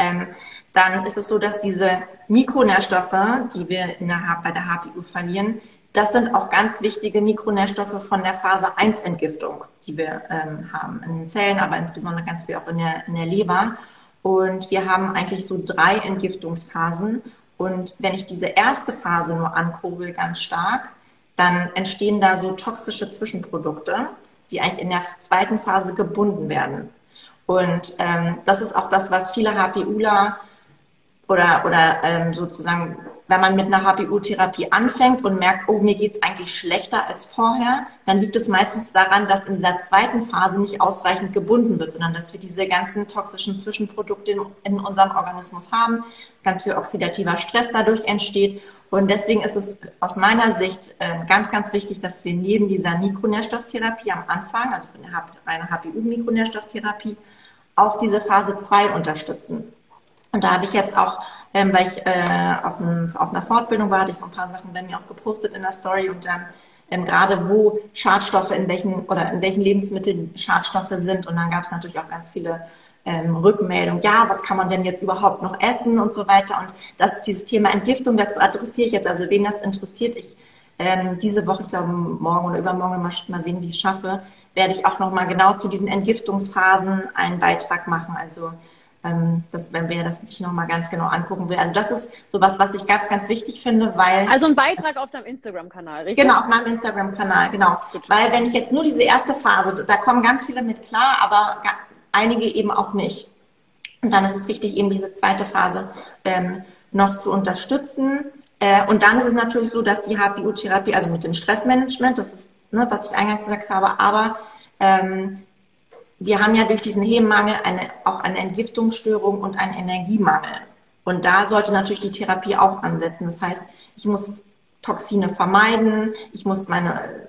Ähm, dann ist es so, dass diese Mikronährstoffe, die wir in der, bei der HPU verlieren, das sind auch ganz wichtige Mikronährstoffe von der Phase 1 Entgiftung, die wir ähm, haben in den Zellen, aber insbesondere ganz viel auch in der, in der Leber. Und wir haben eigentlich so drei Entgiftungsphasen. Und wenn ich diese erste Phase nur ankurbel ganz stark, dann entstehen da so toxische Zwischenprodukte, die eigentlich in der zweiten Phase gebunden werden. Und ähm, das ist auch das, was viele HPUler oder, oder ähm, sozusagen, wenn man mit einer HPU-Therapie anfängt und merkt, oh, mir geht's eigentlich schlechter als vorher, dann liegt es meistens daran, dass in dieser zweiten Phase nicht ausreichend gebunden wird, sondern dass wir diese ganzen toxischen Zwischenprodukte in, in unserem Organismus haben, ganz viel oxidativer Stress dadurch entsteht. Und deswegen ist es aus meiner Sicht äh, ganz, ganz wichtig, dass wir neben dieser Mikronährstofftherapie am Anfang, also von der reinen HPU-Mikronährstofftherapie, auch diese Phase 2 unterstützen. Und da habe ich jetzt auch, ähm, weil ich äh, auf, ein, auf einer Fortbildung war, hatte ich so ein paar Sachen bei mir auch gepostet in der Story und dann ähm, gerade wo Schadstoffe in welchen oder in welchen Lebensmitteln Schadstoffe sind. Und dann gab es natürlich auch ganz viele ähm, Rückmeldungen. Ja, was kann man denn jetzt überhaupt noch essen und so weiter. Und das ist dieses Thema Entgiftung, das adressiere ich jetzt. Also wen das interessiert, ich ähm, diese Woche, ich glaube morgen oder übermorgen mal, mal sehen, wie ich es schaffe, werde ich auch nochmal genau zu diesen Entgiftungsphasen einen Beitrag machen. Also ähm, das, wenn wer das sich nochmal ganz genau angucken will. Also das ist sowas, was ich ganz, ganz wichtig finde, weil... Also ein Beitrag auf deinem Instagram-Kanal, richtig? Genau, auf meinem Instagram-Kanal, genau. Gut. Weil wenn ich jetzt nur diese erste Phase, da kommen ganz viele mit klar, aber einige eben auch nicht. Und dann ist es wichtig, eben diese zweite Phase ähm, noch zu unterstützen. Äh, und dann ist es natürlich so, dass die HPU-Therapie, also mit dem Stressmanagement, das ist ne, was ich eingangs gesagt habe. Aber ähm, wir haben ja durch diesen Hebenmangel eine, auch eine Entgiftungsstörung und einen Energiemangel. Und da sollte natürlich die Therapie auch ansetzen. Das heißt, ich muss Toxine vermeiden, ich muss meine,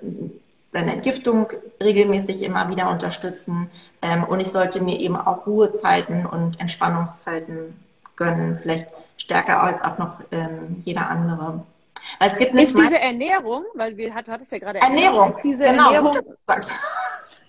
meine Entgiftung regelmäßig immer wieder unterstützen ähm, und ich sollte mir eben auch Ruhezeiten und Entspannungszeiten gönnen, vielleicht stärker als auch noch ähm, jeder andere. Es gibt ist diese Ernährung, weil wir, du hattest ja gerade Ernährung, ist diese genau, Ernährung,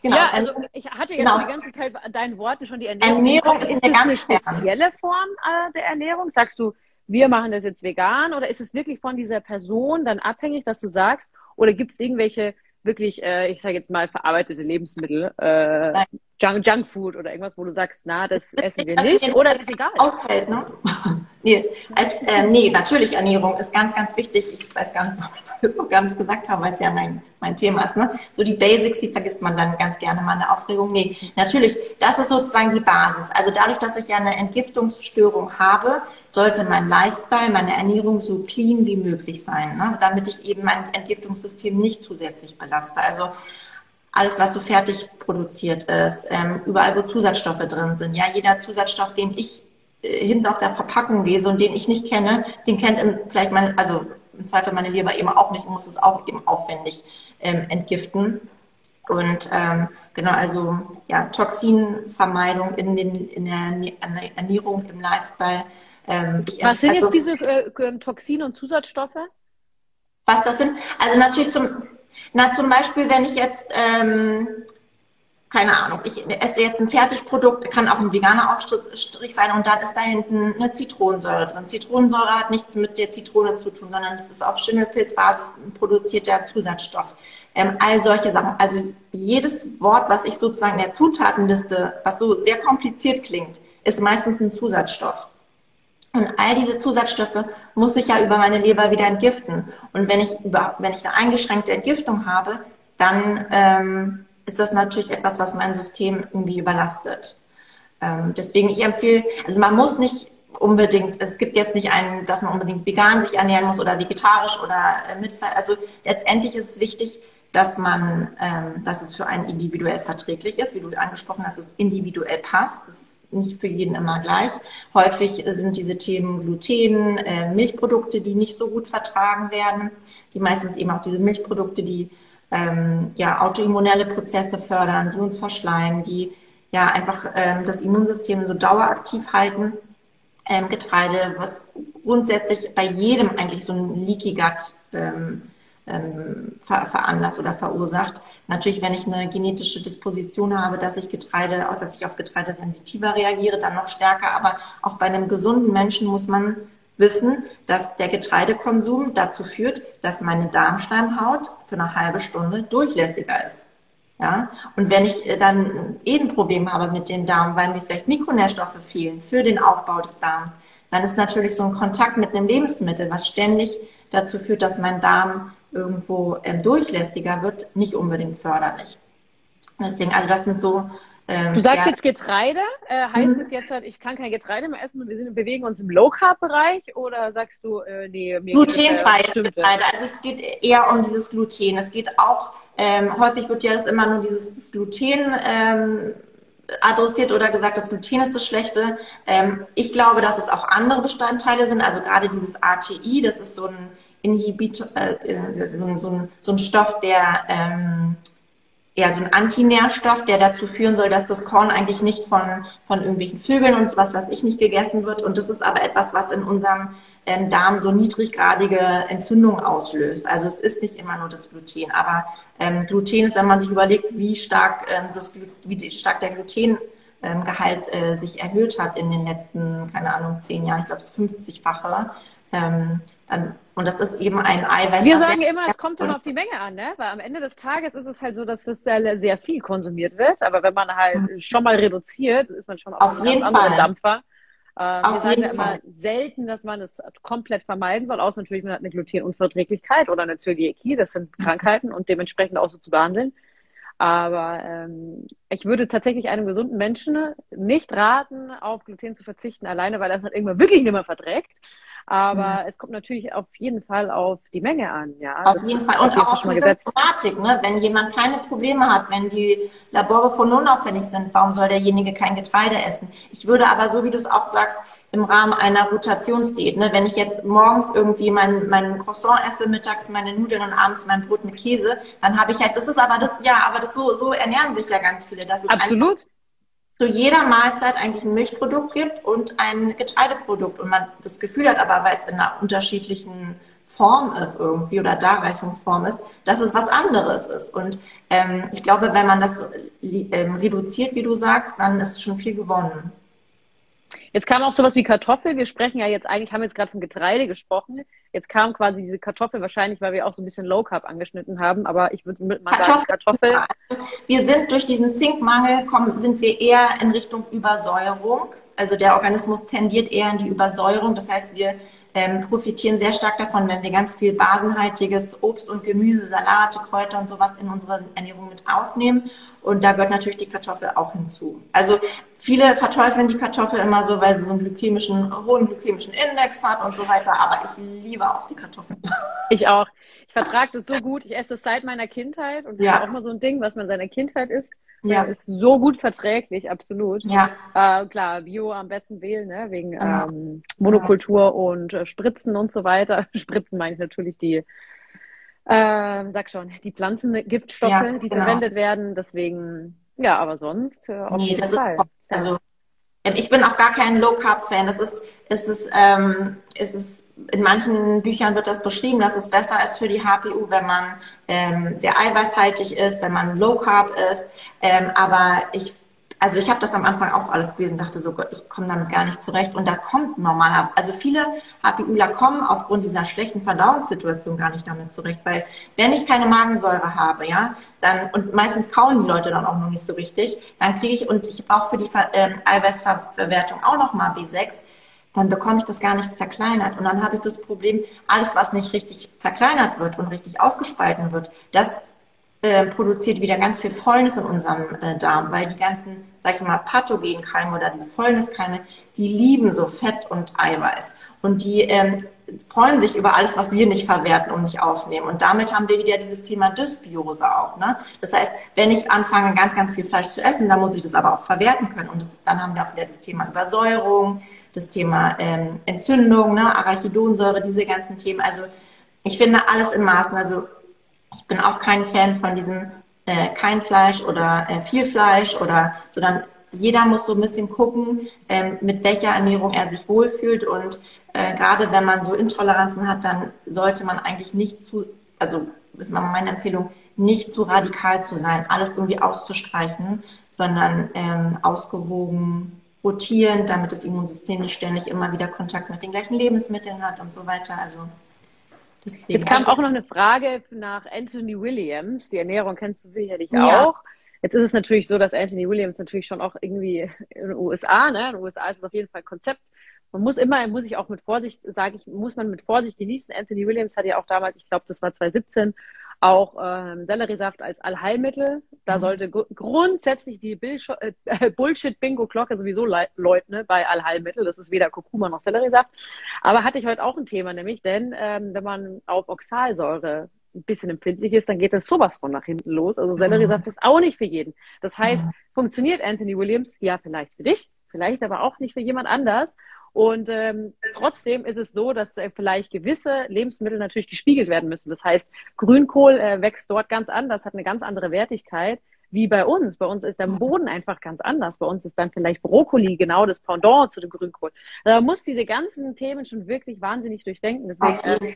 Genau. Ja, also ich hatte jetzt genau. die ganze Zeit deinen Worten schon die Ernährung. Ernährung ist, ist eine ganz spezielle Form äh, der Ernährung. Sagst du, wir machen das jetzt vegan oder ist es wirklich von dieser Person dann abhängig, dass du sagst, oder gibt es irgendwelche wirklich, äh, ich sage jetzt mal, verarbeitete Lebensmittel, äh, Junk, Junkfood oder irgendwas, wo du sagst, na, das essen wir nicht oder ist es egal? Auffällt, ne? Nee, als, äh, nee, natürlich Ernährung ist ganz, ganz wichtig. Ich weiß gar nicht, ob ich das noch gar nicht gesagt habe, weil es ja mein, mein Thema ist. Ne? So die Basics, die vergisst man dann ganz gerne mal in der Aufregung. Nee, natürlich, das ist sozusagen die Basis. Also dadurch, dass ich ja eine Entgiftungsstörung habe, sollte mein Lifestyle, meine Ernährung so clean wie möglich sein, ne? damit ich eben mein Entgiftungssystem nicht zusätzlich belaste. Also alles, was so fertig produziert ist, ähm, überall, wo Zusatzstoffe drin sind. Ja, jeder Zusatzstoff, den ich hinten auf der Verpackung lese und den ich nicht kenne, den kennt im, vielleicht meine, also im Zweifel meine Leber eben auch nicht und muss es auch eben aufwendig ähm, entgiften. Und ähm, genau, also ja, Toxinvermeidung in, den, in der Ernährung, im Lifestyle. Ähm, ich, was sind also, jetzt diese äh, Toxine und Zusatzstoffe? Was das sind? Also natürlich zum na, zum Beispiel, wenn ich jetzt, ähm, keine Ahnung, ich esse jetzt ein Fertigprodukt, kann auch ein veganer Aufstrich sein und dann ist da hinten eine Zitronensäure drin. Zitronensäure hat nichts mit der Zitrone zu tun, sondern es ist auf Schimmelpilzbasis produzierter Zusatzstoff. Ähm, all solche Sachen. Also jedes Wort, was ich sozusagen in der Zutatenliste, was so sehr kompliziert klingt, ist meistens ein Zusatzstoff. Und all diese Zusatzstoffe muss ich ja über meine Leber wieder entgiften. Und wenn ich über, wenn ich eine eingeschränkte Entgiftung habe, dann ähm, ist das natürlich etwas, was mein System irgendwie überlastet. Ähm, deswegen ich empfehle, also man muss nicht unbedingt, es gibt jetzt nicht einen, dass man unbedingt vegan sich ernähren muss oder vegetarisch oder äh, mit, also letztendlich ist es wichtig, dass man, ähm, dass es für einen individuell verträglich ist, wie du angesprochen hast, dass es individuell passt. Das ist nicht für jeden immer gleich. Häufig sind diese Themen Gluten, äh, Milchprodukte, die nicht so gut vertragen werden. Die meistens eben auch diese Milchprodukte, die ähm, ja autoimmunelle Prozesse fördern, die uns verschleimen, die ja einfach ähm, das Immunsystem so daueraktiv halten. Ähm, Getreide, was grundsätzlich bei jedem eigentlich so ein Leaky Gut ähm, ähm, ver veranlasst oder verursacht. Natürlich, wenn ich eine genetische Disposition habe, dass ich Getreide, dass ich auf Getreide sensitiver reagiere, dann noch stärker. Aber auch bei einem gesunden Menschen muss man wissen, dass der Getreidekonsum dazu führt, dass meine Darmschleimhaut für eine halbe Stunde durchlässiger ist. Ja? Und wenn ich äh, dann eh ein Problem habe mit dem Darm, weil mir vielleicht Mikronährstoffe fehlen für den Aufbau des Darms, dann ist natürlich so ein Kontakt mit einem Lebensmittel, was ständig dazu führt, dass mein Darm irgendwo ähm, durchlässiger wird, nicht unbedingt förderlich. Deswegen, also das sind so. Ähm, du sagst ja, jetzt Getreide, äh, heißt mhm. es jetzt halt, ich kann kein Getreide mehr essen und wir sind, bewegen uns im Low Carb Bereich oder sagst du, äh, nee, mir Glutenfreies äh, Getreide. Also es geht eher um dieses Gluten. Es geht auch, ähm, häufig wird ja das immer nur dieses Gluten ähm, adressiert oder gesagt, das Gluten ist das Schlechte. Ähm, ich glaube, dass es auch andere Bestandteile sind, also gerade dieses ATI, das ist so ein Inhibitor, äh, so, ein, so, ein, so ein Stoff, der ähm, ja so ein Antinährstoff, der dazu führen soll, dass das Korn eigentlich nicht von, von irgendwelchen Vögeln und was was ich nicht gegessen wird. Und das ist aber etwas, was in unserem ähm, Darm so niedriggradige Entzündungen auslöst. Also es ist nicht immer nur das Gluten. Aber ähm, Gluten ist, wenn man sich überlegt, wie stark, ähm, das, wie stark der Glutengehalt äh, sich erhöht hat in den letzten, keine Ahnung, zehn Jahren, ich glaube, es ist 50-fache. Ähm, dann und das ist eben ein Eiweiß. Wir sagen immer, es kommt immer auf die Menge an, ne? Weil am Ende des Tages ist es halt so, dass das sehr, sehr viel konsumiert wird. Aber wenn man halt schon mal reduziert, ist man schon auf, auf jeden Fall. Dampfer. Ähm, auf wir sagen ja immer selten, dass man es komplett vermeiden soll, außer natürlich, man hat eine Glutenunverträglichkeit oder eine Zöliakie. Das sind mhm. Krankheiten und dementsprechend auch so zu behandeln. Aber ähm, ich würde tatsächlich einem gesunden Menschen nicht raten, auf Gluten zu verzichten, alleine weil er es halt irgendwann wirklich nicht mehr verträgt. Aber mhm. es kommt natürlich auf jeden Fall auf die Menge an. Ja, auf das jeden Fall. Und auch auf die Symptomatik. Ne? Wenn jemand keine Probleme hat, wenn die Labore unauffällig sind, warum soll derjenige kein Getreide essen? Ich würde aber, so wie du es auch sagst, im Rahmen einer Rotationsdiät. Ne? Wenn ich jetzt morgens irgendwie mein, mein Croissant esse, mittags meine Nudeln und abends mein Brot mit Käse, dann habe ich halt, das ist aber das, ja, aber das so, so ernähren sich ja ganz viele. Das ist Absolut zu jeder Mahlzeit eigentlich ein Milchprodukt gibt und ein Getreideprodukt und man das Gefühl hat, aber weil es in einer unterschiedlichen Form ist irgendwie oder Darreichungsform ist, dass es was anderes ist. Und ähm, ich glaube, wenn man das ähm, reduziert, wie du sagst, dann ist schon viel gewonnen. Jetzt kam auch sowas wie Kartoffel. Wir sprechen ja jetzt eigentlich, haben jetzt gerade von Getreide gesprochen. Jetzt kam quasi diese Kartoffel wahrscheinlich, weil wir auch so ein bisschen Low Carb angeschnitten haben. Aber ich würde mal sagen, Kartoffel. Wir sind durch diesen Zinkmangel, kommen, sind wir eher in Richtung Übersäuerung. Also der Organismus tendiert eher in die Übersäuerung. Das heißt, wir ähm, profitieren sehr stark davon, wenn wir ganz viel basenhaltiges Obst und Gemüse, Salate, Kräuter und sowas in unsere Ernährung mit aufnehmen. Und da gehört natürlich die Kartoffel auch hinzu. Also viele verteufeln die Kartoffel immer so, weil sie so einen glykämischen, hohen glykämischen Index hat und so weiter. Aber ich liebe auch die Kartoffel. Ich auch. Ich vertrage das so gut. Ich esse das seit meiner Kindheit und das ja. ist auch mal so ein Ding, was man in seiner Kindheit isst. Ja. Ist so gut verträglich, absolut. Ja. Äh, klar, Bio am besten wählen, ne? wegen genau. ähm, Monokultur und äh, Spritzen und so weiter. Spritzen meine ich natürlich die, äh, sag schon, die Pflanzengiftstoffe, ja, die genau. verwendet werden. Deswegen, ja, aber sonst äh, auf nee, jeden Fall. Ist, also ich bin auch gar kein Low Carb Fan. Das ist, ist es, ähm, ist es, in manchen Büchern wird das beschrieben, dass es besser ist für die HPU, wenn man ähm, sehr eiweißhaltig ist, wenn man Low Carb ist. Ähm, aber ich also ich habe das am Anfang auch alles gelesen, dachte so, ich komme damit gar nicht zurecht. Und da kommt normaler, also viele HPUler kommen aufgrund dieser schlechten Verdauungssituation gar nicht damit zurecht, weil wenn ich keine Magensäure habe, ja, dann, und meistens kauen die Leute dann auch noch nicht so richtig, dann kriege ich, und ich brauche für die ähm, Eiweißverwertung auch nochmal B6, dann bekomme ich das gar nicht zerkleinert. Und dann habe ich das Problem, alles, was nicht richtig zerkleinert wird und richtig aufgespalten wird, das äh, produziert wieder ganz viel Fäulnis in unserem äh, Darm, weil die ganzen, sag ich mal, Pathogenkeime oder die Fäulniskeime, die lieben so Fett und Eiweiß. Und die ähm, freuen sich über alles, was wir nicht verwerten und nicht aufnehmen. Und damit haben wir wieder dieses Thema Dysbiose auch. Ne? Das heißt, wenn ich anfange, ganz, ganz viel Fleisch zu essen, dann muss ich das aber auch verwerten können. Und das, dann haben wir auch wieder das Thema Übersäuerung, das Thema ähm, Entzündung, ne? Arachidonsäure, diese ganzen Themen. Also ich finde alles in Maßen. Also ich bin auch kein Fan von diesem äh, kein Fleisch oder äh, viel Fleisch oder, sondern jeder muss so ein bisschen gucken, ähm, mit welcher Ernährung er sich wohlfühlt. Und äh, gerade wenn man so Intoleranzen hat, dann sollte man eigentlich nicht zu, also ist meine Empfehlung, nicht zu radikal zu sein, alles irgendwie auszustreichen, sondern ähm, ausgewogen rotieren, damit das Immunsystem nicht ständig immer wieder Kontakt mit den gleichen Lebensmitteln hat und so weiter. Also Deswegen. Jetzt kam auch noch eine Frage nach Anthony Williams. Die Ernährung kennst du sicherlich ja. auch. Jetzt ist es natürlich so, dass Anthony Williams natürlich schon auch irgendwie in den USA, ne? In den USA ist es auf jeden Fall Konzept. Man muss immer, muss ich auch mit Vorsicht, sage ich, muss man mit Vorsicht genießen. Anthony Williams hat ja auch damals, ich glaube, das war 2017, auch ähm, Selleriesaft als Allheilmittel. Da mhm. sollte grundsätzlich die äh, Bullshit-Bingo-Glocke sowieso läuten ne, bei Allheilmittel. Das ist weder Kurkuma noch Selleriesaft. Aber hatte ich heute auch ein Thema, nämlich, denn ähm, wenn man auf Oxalsäure ein bisschen empfindlich ist, dann geht das sowas von nach hinten los. Also Selleriesaft mhm. ist auch nicht für jeden. Das heißt, mhm. funktioniert Anthony Williams? Ja, vielleicht für dich, vielleicht aber auch nicht für jemand anders. Und ähm, trotzdem ist es so, dass äh, vielleicht gewisse Lebensmittel natürlich gespiegelt werden müssen. Das heißt, Grünkohl äh, wächst dort ganz anders, hat eine ganz andere Wertigkeit wie bei uns. Bei uns ist der Boden einfach ganz anders. Bei uns ist dann vielleicht Brokkoli genau das Pendant zu dem Grünkohl. Also man muss diese ganzen Themen schon wirklich wahnsinnig durchdenken. Deswegen, äh,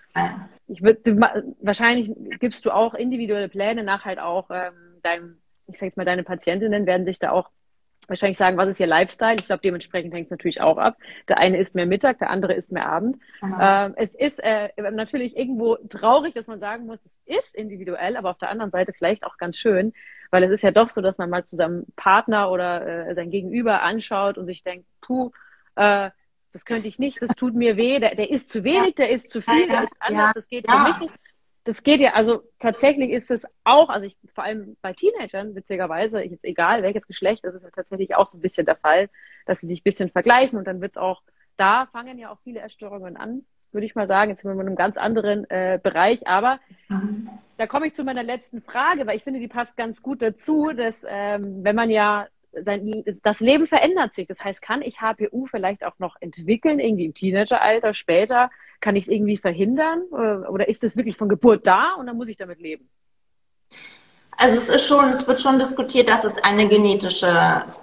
ich würde wahrscheinlich gibst du auch individuelle Pläne nach halt auch ähm, deinem, ich sag jetzt mal, deine Patientinnen werden sich da auch wahrscheinlich sagen, was ist ihr Lifestyle? Ich glaube, dementsprechend hängt es natürlich auch ab. Der eine isst mehr Mittag, der andere isst mehr Abend. Ähm, es ist äh, natürlich irgendwo traurig, dass man sagen muss, es ist individuell, aber auf der anderen Seite vielleicht auch ganz schön, weil es ist ja doch so, dass man mal zu seinem Partner oder äh, sein Gegenüber anschaut und sich denkt, puh, äh, das könnte ich nicht, das tut mir weh, der, der isst zu wenig, der isst zu viel, der ist anders, das geht für mich nicht das geht ja, also tatsächlich ist es auch, also ich, vor allem bei Teenagern, witzigerweise, jetzt egal welches Geschlecht, das ist ja tatsächlich auch so ein bisschen der Fall, dass sie sich ein bisschen vergleichen und dann wird es auch, da fangen ja auch viele Essstörungen an, würde ich mal sagen. Jetzt sind wir in einem ganz anderen äh, Bereich, aber mhm. da komme ich zu meiner letzten Frage, weil ich finde, die passt ganz gut dazu, dass ähm, wenn man ja sein, das Leben verändert sich. Das heißt, kann ich HPU vielleicht auch noch entwickeln, irgendwie im Teenageralter, später? Kann ich es irgendwie verhindern? Oder ist es wirklich von Geburt da und dann muss ich damit leben? Also es ist schon, es wird schon diskutiert, dass es eine genetische,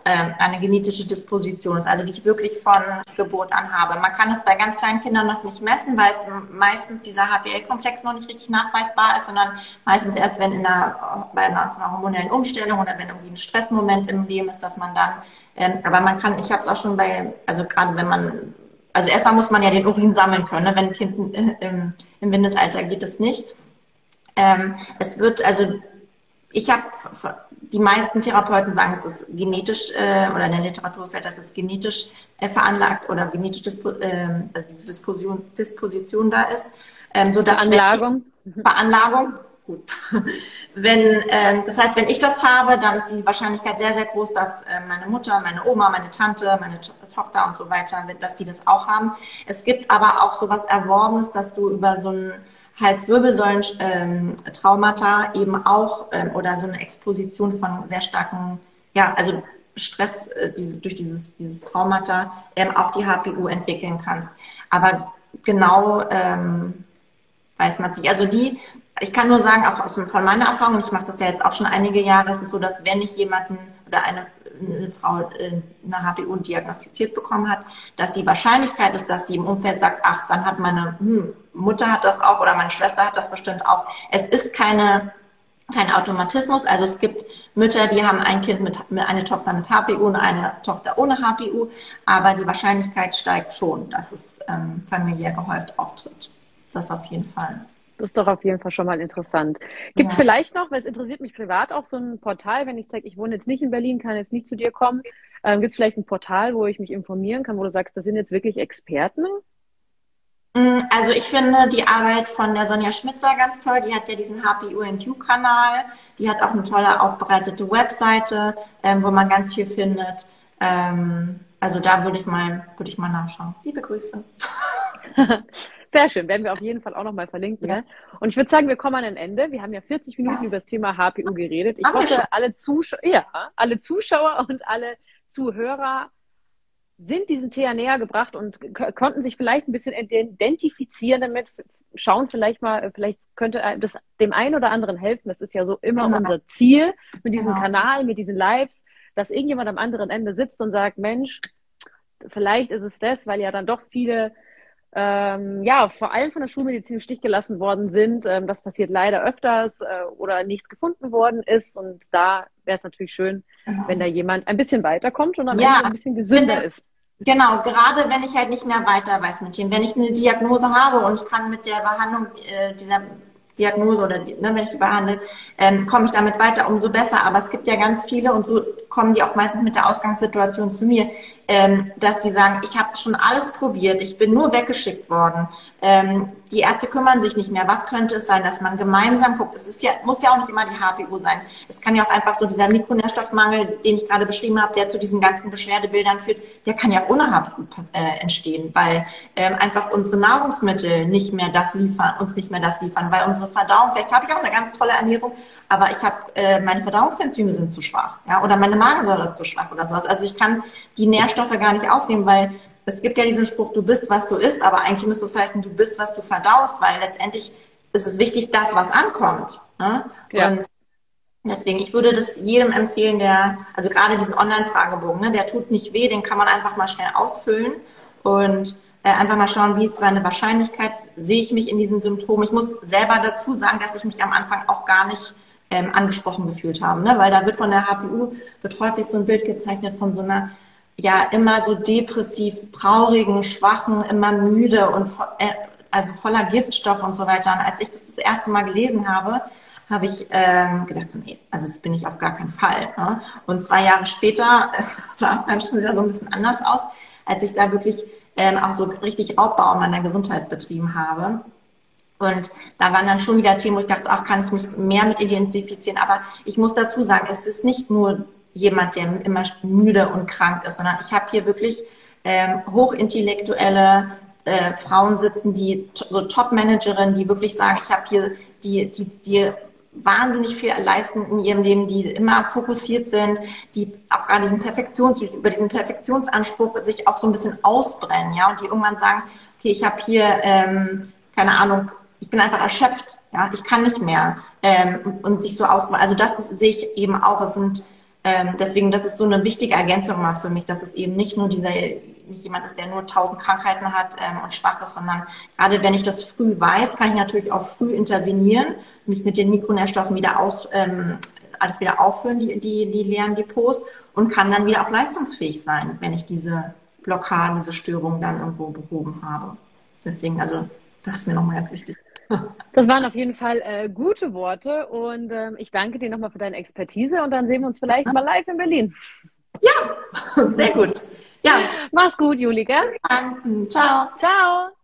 äh, eine genetische Disposition ist, also die ich wirklich von Geburt an habe. Man kann es bei ganz kleinen Kindern noch nicht messen, weil es meistens dieser HPL-Komplex noch nicht richtig nachweisbar ist, sondern meistens erst, wenn in einer, bei einer, einer hormonellen Umstellung oder wenn irgendwie ein Stressmoment im Leben ist, dass man dann, ähm, aber man kann, ich habe es auch schon bei, also gerade wenn man, also erstmal muss man ja den Urin sammeln können, ne? wenn ein Kind äh, im, im Windesalter geht es nicht. Ähm, es wird, also ich habe, die meisten Therapeuten sagen, es ist genetisch, äh, oder in der Literatur ist ja, dass es genetisch äh, veranlagt oder genetisch Dispo, äh, also diese Disposition, Disposition da ist. Ähm, so dass Veranlagung. Ich, Veranlagung, gut. Wenn, äh, das heißt, wenn ich das habe, dann ist die Wahrscheinlichkeit sehr, sehr groß, dass äh, meine Mutter, meine Oma, meine Tante, meine Tochter und so weiter, dass die das auch haben. Es gibt aber auch sowas Erworbenes, dass du über so ein Halswirbelsäulen-Traumata ähm, eben auch ähm, oder so eine Exposition von sehr starken, ja, also Stress äh, durch dieses, dieses Traumata ähm, auch die HPU entwickeln kannst. Aber genau ähm, weiß man sich. Also die, ich kann nur sagen, auch aus, von meiner Erfahrung, ich mache das ja jetzt auch schon einige Jahre, ist es so, dass wenn ich jemanden oder eine eine Frau äh, eine HPU diagnostiziert bekommen hat, dass die Wahrscheinlichkeit ist, dass sie im Umfeld sagt, ach, dann hat meine hm, Mutter hat das auch oder meine Schwester hat das bestimmt auch. Es ist keine kein Automatismus. Also es gibt Mütter, die haben ein Kind mit, eine Tochter mit HPU und eine Tochter ohne HPU, aber die Wahrscheinlichkeit steigt schon, dass es ähm, familiär gehäuft auftritt. Das auf jeden Fall. Das ist doch auf jeden Fall schon mal interessant. Gibt es ja. vielleicht noch, weil es interessiert mich privat auch, so ein Portal, wenn ich sage, ich wohne jetzt nicht in Berlin, kann jetzt nicht zu dir kommen. Ähm, Gibt es vielleicht ein Portal, wo ich mich informieren kann, wo du sagst, das sind jetzt wirklich Experten? Also ich finde die Arbeit von der Sonja Schmitzer ganz toll. Die hat ja diesen HPUNQ-Kanal. Die hat auch eine tolle aufbereitete Webseite, ähm, wo man ganz viel findet. Ähm, also da würde ich mal, würde ich mal nachschauen. Liebe Grüße. Sehr schön, werden wir auf jeden Fall auch nochmal verlinken. Ja. Ne? Und ich würde sagen, wir kommen an ein Ende. Wir haben ja 40 Minuten ja. über das Thema HPU geredet. Ich hoffe, alle, Zuschauer, ja, alle Zuschauer und alle Zuhörer sind diesem Thema näher gebracht und konnten sich vielleicht ein bisschen identifizieren damit, schauen vielleicht mal, vielleicht könnte das dem einen oder anderen helfen. Das ist ja so immer genau. unser Ziel mit diesem genau. Kanal, mit diesen Lives, dass irgendjemand am anderen Ende sitzt und sagt, Mensch, vielleicht ist es das, weil ja dann doch viele ähm, ja, vor allem von der Schulmedizin im Stich gelassen worden sind. Ähm, das passiert leider öfters äh, oder nichts gefunden worden ist. Und da wäre es natürlich schön, genau. wenn da jemand ein bisschen weiterkommt und am ja, Ende ein bisschen gesünder ist. Genau, gerade wenn ich halt nicht mehr weiter weiß mit dem. Wenn ich eine Diagnose habe und ich kann mit der Behandlung äh, dieser Diagnose oder ne, wenn ich die behandle, ähm, komme ich damit weiter, umso besser. Aber es gibt ja ganz viele und so kommen die auch meistens mit der Ausgangssituation zu mir, ähm, dass die sagen, ich habe schon alles probiert, ich bin nur weggeschickt worden. Ähm, die Ärzte kümmern sich nicht mehr. Was könnte es sein, dass man gemeinsam guckt? Es ist ja, muss ja auch nicht immer die HPU sein. Es kann ja auch einfach so dieser Mikronährstoffmangel, den ich gerade beschrieben habe, der zu diesen ganzen Beschwerdebildern führt, der kann ja ohne HPU äh, entstehen, weil ähm, einfach unsere Nahrungsmittel nicht mehr das liefern, uns nicht mehr das liefern, weil unsere Verdauung, vielleicht habe ich auch eine ganz tolle Ernährung, aber ich habe äh, meine Verdauungsenzyme sind zu schwach, ja, oder meine Magensäure ist zu schwach oder sowas. Also ich kann die Nährstoffe gar nicht aufnehmen, weil es gibt ja diesen Spruch, du bist, was du isst, aber eigentlich müsste es heißen, du bist, was du verdaust, weil letztendlich ist es wichtig, das, was ankommt. Ne? Ja. Und deswegen, ich würde das jedem empfehlen, der, also gerade diesen Online-Fragebogen, ne, der tut nicht weh, den kann man einfach mal schnell ausfüllen und äh, einfach mal schauen, wie ist meine Wahrscheinlichkeit, sehe ich mich in diesen Symptomen. Ich muss selber dazu sagen, dass ich mich am Anfang auch gar nicht ähm, angesprochen gefühlt habe, ne? weil da wird von der HPU, wird häufig so ein Bild gezeichnet von so einer ja immer so depressiv, traurigen, schwachen, immer müde und äh, also voller Giftstoff und so weiter. Und als ich das das erste Mal gelesen habe, habe ich ähm, gedacht, so, nee, also das bin ich auf gar keinen Fall. Ne? Und zwei Jahre später sah es dann schon wieder so ein bisschen anders aus, als ich da wirklich ähm, auch so richtig Raubbau meiner Gesundheit betrieben habe. Und da waren dann schon wieder Themen, wo ich dachte, ach, kann ich mich mehr mit identifizieren. Aber ich muss dazu sagen, es ist nicht nur jemand, der immer müde und krank ist, sondern ich habe hier wirklich ähm, hochintellektuelle äh, Frauen sitzen, die so Top-Managerinnen, die wirklich sagen, ich habe hier die, die, die wahnsinnig viel leisten in ihrem Leben, die immer fokussiert sind, die auch gerade diesen Perfektions, über diesen Perfektionsanspruch sich auch so ein bisschen ausbrennen, ja, und die irgendwann sagen, okay, ich habe hier, ähm, keine Ahnung, ich bin einfach erschöpft, Ja, ich kann nicht mehr ähm, und sich so aus. Also das sehe ich eben auch. Es sind ähm, deswegen, das ist so eine wichtige Ergänzung mal für mich, dass es eben nicht nur dieser, nicht jemand ist, der nur tausend Krankheiten hat ähm, und schwach ist, sondern gerade wenn ich das früh weiß, kann ich natürlich auch früh intervenieren, mich mit den Mikronährstoffen wieder aus, ähm, alles wieder auffüllen, die, die, die leeren Depots und kann dann wieder auch leistungsfähig sein, wenn ich diese Blockaden, diese Störungen dann irgendwo behoben habe. Deswegen, also, das ist mir nochmal ganz wichtig. Das waren auf jeden Fall äh, gute Worte und ähm, ich danke dir nochmal für deine Expertise und dann sehen wir uns vielleicht mal live in Berlin. Ja, sehr gut. Ja. Mach's gut, Juli, gell? Bis dann. Ciao. Ciao.